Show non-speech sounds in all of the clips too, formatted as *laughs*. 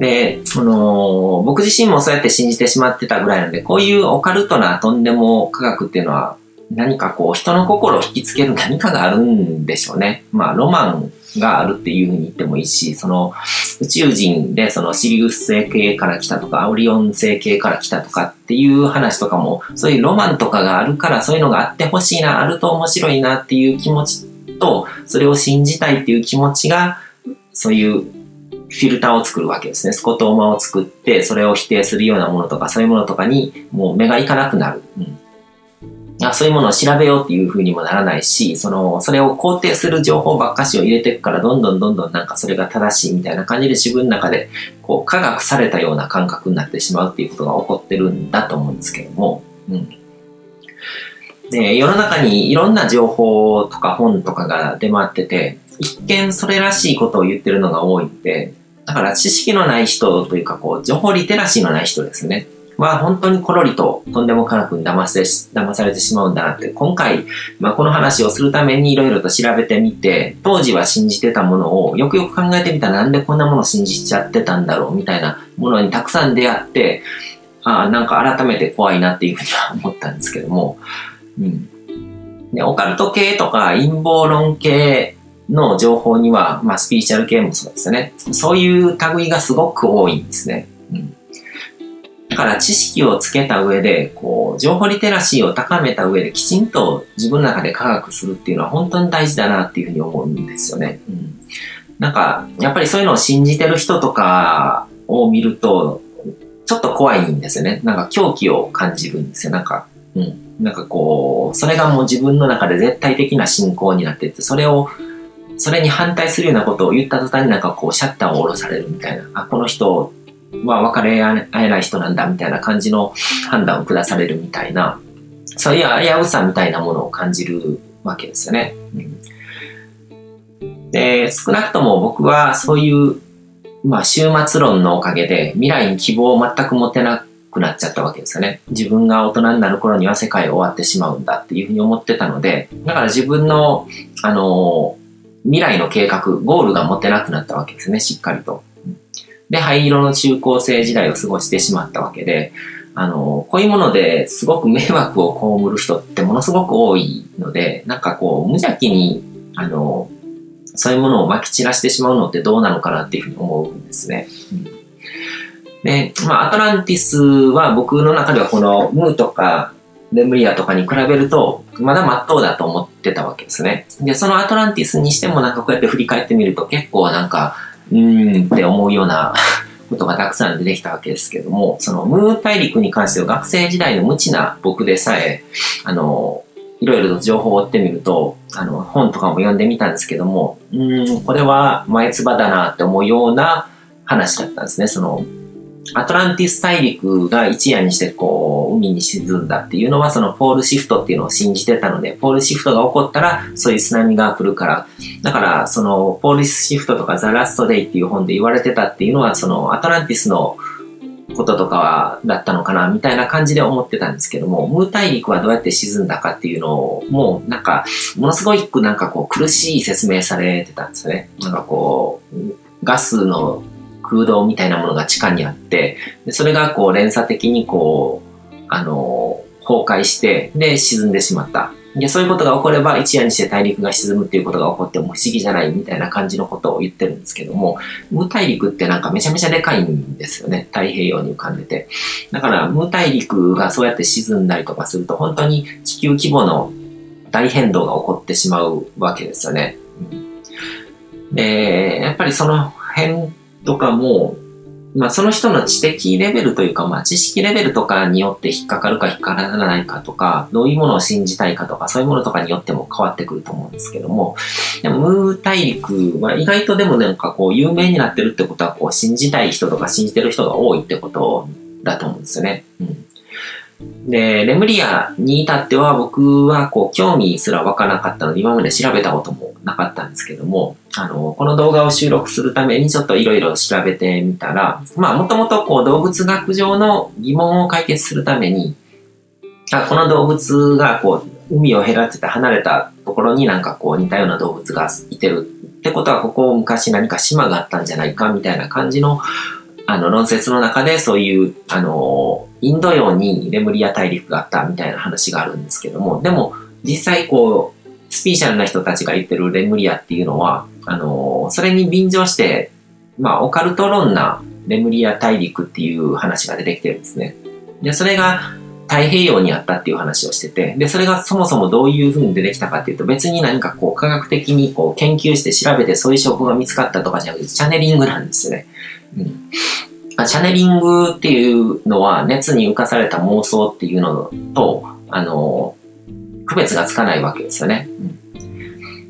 で、その、僕自身もそうやって信じてしまってたぐらいなんで、こういうオカルトなとんでも科学っていうのは、何かこう、人の心を引きつける何かがあるんでしょうね。まあ、ロマンがあるっていうふうに言ってもいいし、その宇宙人でそのシリウス星系から来たとか、アオリオン星系から来たとかっていう話とかも、そういうロマンとかがあるから、そういうのがあってほしいな、あると面白いなっていう気持ちと、それを信じたいっていう気持ちが、そういうフィルターを作るわけですね。スコトーマを作って、それを否定するようなものとか、そういうものとかにもう目がいかなくなる。うんあそういうものを調べようっていう風にもならないし、その、それを肯定する情報ばっかしを入れていくから、どんどんどんどんなんかそれが正しいみたいな感じで自分の中で、こう、科学されたような感覚になってしまうっていうことが起こってるんだと思うんですけども、うん。で、世の中にいろんな情報とか本とかが出回ってて、一見それらしいことを言ってるのが多いんで、だから知識のない人というか、こう、情報リテラシーのない人ですね。は本当にコロリととんでも科学に騙せ騙されてしまうんだなって、今回、まあ、この話をするためにいろいろと調べてみて、当時は信じてたものをよくよく考えてみたらなんでこんなもの信じちゃってたんだろうみたいなものにたくさん出会って、ああ、なんか改めて怖いなっていうふうには思ったんですけども、うん。で、オカルト系とか陰謀論系の情報には、まあスピーチャル系もそうですね。そういう類がすごく多いんですね。うん。だから知識をつけた上で、こう、情報リテラシーを高めた上できちんと自分の中で科学するっていうのは本当に大事だなっていうふうに思うんですよね。うん。なんか、やっぱりそういうのを信じてる人とかを見ると、ちょっと怖いんですよね。なんか狂気を感じるんですよ。なんか、うん。なんかこう、それがもう自分の中で絶対的な信仰になってて、それを、それに反対するようなことを言った途端になんかこうシャッターを下ろされるみたいな。あ、この人まあ、別れ合えない人なんだみたいな感じの判断を下されるみたいな、そういう危うさみたいなものを感じるわけですよね。うん、で、少なくとも僕はそういう、まあ、終末論のおかげで未来に希望を全く持てなくなっちゃったわけですよね。自分が大人になる頃には世界終わってしまうんだっていうふうに思ってたので、だから自分の、あの、未来の計画、ゴールが持てなくなったわけですね、しっかりと。で、灰色の中高生時代を過ごしてしまったわけで、あの、こういうものですごく迷惑を被る人ってものすごく多いので、なんかこう、無邪気に、あの、そういうものを撒き散らしてしまうのってどうなのかなっていうふうに思うんですね。で、まあ、アトランティスは僕の中ではこのムーとかレムリアとかに比べると、まだ真っ当だと思ってたわけですね。で、そのアトランティスにしてもなんかこうやって振り返ってみると結構なんか、うーんって思うような *laughs* ことがたくさん出てきたわけですけども、そのムー大陸に関しては学生時代の無知な僕でさえ、あの、いろいろと情報を追ってみると、あの、本とかも読んでみたんですけども、うん、これは前唾だなって思うような話だったんですね。その、アトランティス大陸が一夜にしてこう、海に沈んだっていうのは、そのポールシフトっていうのを信じてたので、ポールシフトが起こったら、そういう津波が来るから、だから、その、ポールシフトとかザ・ラスト・デイっていう本で言われてたっていうのは、その、アトランティスのこととかは、だったのかな、みたいな感じで思ってたんですけども、ムー大陸はどうやって沈んだかっていうのを、もう、なんか、ものすごいなんかこう、苦しい説明されてたんですよね。なんかこう、ガスの空洞みたいなものが地下にあって、でそれがこう連鎖的にこう、あの崩壊して、で、沈んでしまった。で、そういうことが起これば一夜にして大陸が沈むっていうことが起こっても不思議じゃないみたいな感じのことを言ってるんですけども、無大陸ってなんかめちゃめちゃでかいんですよね。太平洋に浮かんでて。だから無大陸がそうやって沈んだりとかすると本当に地球規模の大変動が起こってしまうわけですよね。で、やっぱりその辺とかも、まあその人の知的レベルというか、まあ知識レベルとかによって引っかかるか引っかからないかとか、どういうものを信じたいかとか、そういうものとかによっても変わってくると思うんですけども、でもムー大陸は意外とでもなんかこう有名になってるってことは、こう信じたい人とか信じてる人が多いってことだと思うんですよね。うんで、レムリアに至っては僕はこう興味すら湧からなかったので今まで調べたこともなかったんですけども、あの、この動画を収録するためにちょっといろいろ調べてみたら、まあもともとこう動物学上の疑問を解決するために、あこの動物がこう海を隔てて離れたところになんかこう似たような動物がいてるってことはここ昔何か島があったんじゃないかみたいな感じのあの、論説の中でそういう、あの、インド洋にレムリア大陸があったみたいな話があるんですけども、でも、実際こう、スピーシャルな人たちが言ってるレムリアっていうのは、あの、それに便乗して、まあ、オカルト論なレムリア大陸っていう話が出てきてるんですね。で、それが太平洋にあったっていう話をしてて、で、それがそもそもどういう風に出てきたかっていうと、別に何かこう科学的にこう研究して調べてそういう証拠が見つかったとかじゃなくて、チャネリングなんですよね。うん。チャネリングっていうのは熱に浮かされた妄想っていうのと、あの、区別がつかないわけですよね。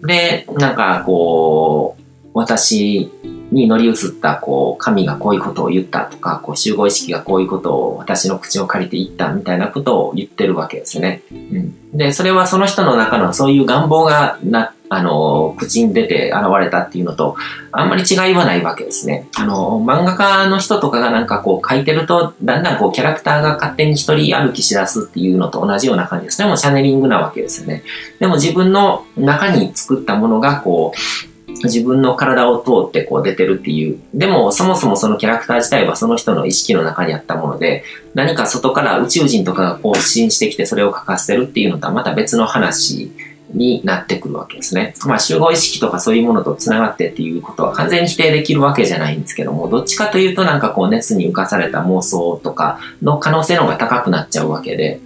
うん、で、なんかこう、私に乗り移った、こう、神がこういうことを言ったとか、こう、集合意識がこういうことを私の口を借りて言ったみたいなことを言ってるわけですね。うん。で、それはその人の中のそういう願望がな、あの、口に出て現れたっていうのと、あんまり違いはないわけですね。あの、漫画家の人とかがなんかこう書いてると、だんだんこうキャラクターが勝手に一人歩きしだすっていうのと同じような感じです。でもうチャネリングなわけですよね。でも自分の中に作ったものがこう、自分の体を通ってこう出てるっていう。でも、そもそもそのキャラクター自体はその人の意識の中にあったもので、何か外から宇宙人とかがこう進してきてそれを書かせるっていうのとはまた別の話になってくるわけですね。まあ、集合意識とかそういうものと繋がってっていうことは完全に否定できるわけじゃないんですけども、どっちかというとなんかこう熱に浮かされた妄想とかの可能性の方が高くなっちゃうわけで、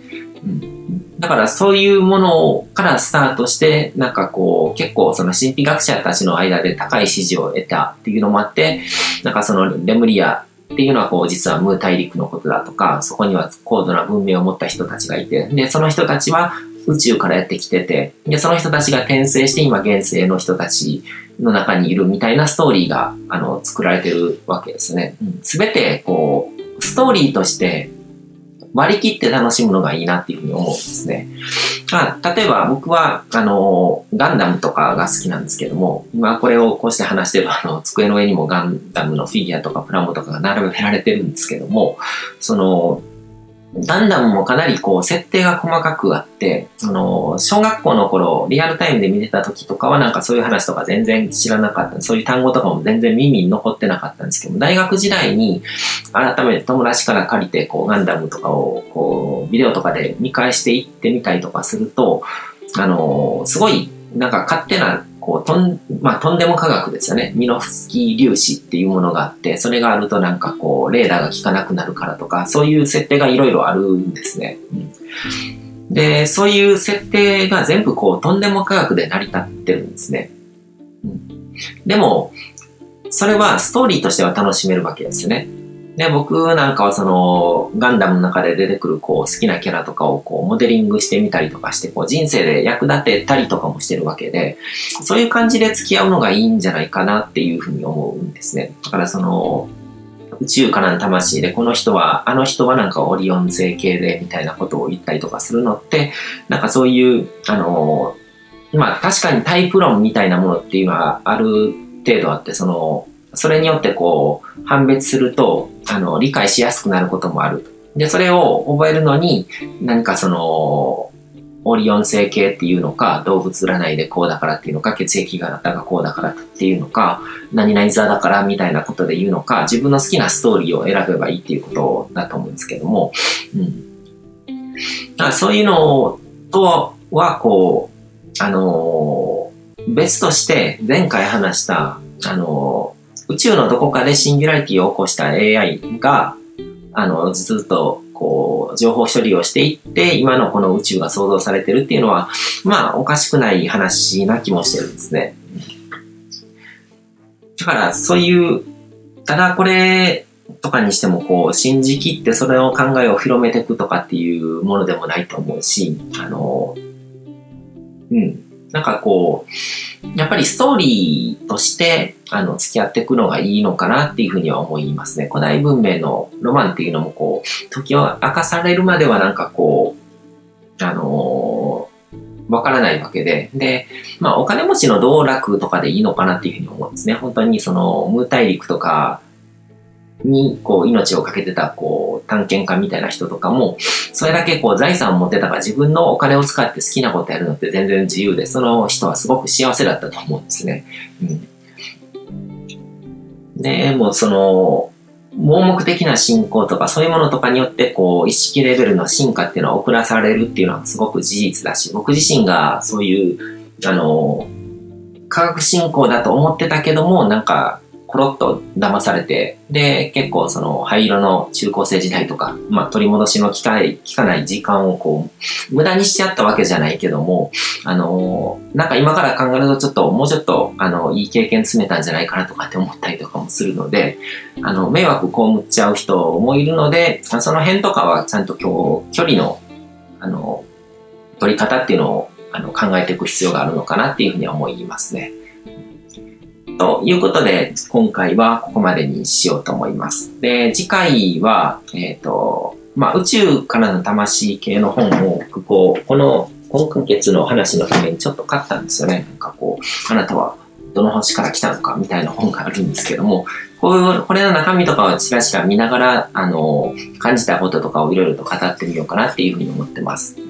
うんだからそういうものからスタートして、なんかこう、結構その神秘学者たちの間で高い支持を得たっていうのもあって、なんかそのレムリアっていうのはこう実はムー大陸のことだとか、そこには高度な文明を持った人たちがいて、で、その人たちは宇宙からやってきてて、で、その人たちが転生して今現世の人たちの中にいるみたいなストーリーが、あの、作られてるわけですね。す、べ、て、こう、ストーリーとして割り切って楽しむのがいいなっていうふうに思うんですね。まあ、例えば僕は、あの、ガンダムとかが好きなんですけども、今これをこうして話してるあの、机の上にもガンダムのフィギュアとかプラモとかが並べられてるんですけども、その、ガンダムもかなりこう、設定が細かくあって、その、小学校の頃、リアルタイムで見てた時とかはなんかそういう話とか全然知らなかったそういう単語とかも全然耳に残ってなかったんですけど、大学時代に改めて友達から借りて、こう、ガンダムとかを、こう、ビデオとかで見返していってみたりとかすると、あの、すごい、なんか勝手なこう、とん、まあ、とんでも科学ですよね。ミノフスキー粒子っていうものがあって、それがあるとなんかこう、レーダーが効かなくなるからとか、そういう設定がいろいろあるんですね。うん、で、そういう設定が全部こう、とんでも科学で成り立ってるんですね。うん、でも、それはストーリーとしては楽しめるわけですよね。で、僕なんかはその、ガンダムの中で出てくるこう、好きなキャラとかをこう、モデリングしてみたりとかして、こう、人生で役立てたりとかもしてるわけで、そういう感じで付き合うのがいいんじゃないかなっていうふうに思うんですね。だからその、宇宙からの魂で、この人は、あの人はなんかオリオン星系で、みたいなことを言ったりとかするのって、なんかそういう、あの、まあ確かにタイプ論みたいなものっていうのはある程度あって、その、それによってこう、判別すると、あの、理解しやすくなることもある。で、それを覚えるのに、何かその、オリオン星系っていうのか、動物占いでこうだからっていうのか、血液型がこうだからっていうのか、何々座だからみたいなことで言うのか、自分の好きなストーリーを選べばいいっていうことだと思うんですけども、うん。だからそういうのとは、こう、あのー、別として前回話した、あの宇宙のどこかでシンギュラリティを起こした AI が、あの、ずっと、こう、情報処理をしていって、今のこの宇宙が創造されてるっていうのは、まあ、おかしくない話な気もしてるんですね。だから、そういう、ただこれとかにしても、こう、信じきってそれを考えを広めていくとかっていうものでもないと思うし、あの、うん。なんかこう、やっぱりストーリーとして、あの、付き合っていくのがいいのかなっていうふうには思いますね。古代文明のロマンっていうのもこう、時を明かされるまではなんかこう、あのー、わからないわけで。で、まあお金持ちの道楽とかでいいのかなっていうふうに思うんですね。本当にその、ムー大陸とか、に、こう、命をかけてた、こう、探検家みたいな人とかも、それだけこう、財産を持ってたから自分のお金を使って好きなことやるのって全然自由で、その人はすごく幸せだったと思うんですね。うん。で、もうその、盲目的な信仰とかそういうものとかによってこう意識レベルの進化っていうのは遅らされるっていうのはすごく事実だし僕自身がそういうあの科学進行だと思ってたけどもなんかコロッと騙されて、で、結構その灰色の中高生時代とか、まあ取り戻しの機会、効かない時間をこう、無駄にしちゃったわけじゃないけども、あのなんか今から考えるとちょっと、もうちょっと、あの、いい経験積めたんじゃないかなとかって思ったりとかもするので、あの、迷惑被っちゃう人もいるので、その辺とかはちゃんと今日、距離の、あの、取り方っていうのをあの考えていく必要があるのかなっていうふうには思いますね。ということで、今回はここまでにしようと思います。で、次回は、えっ、ー、と、まあ、宇宙からの魂系の本を、こう、この今月の話のためにちょっと買ったんですよね。なんかこう、あなたはどの星から来たのかみたいな本があるんですけども、こういう、これの中身とかをちらちら見ながら、あの、感じたこととかをいろいろと語ってみようかなっていうふうに思ってます。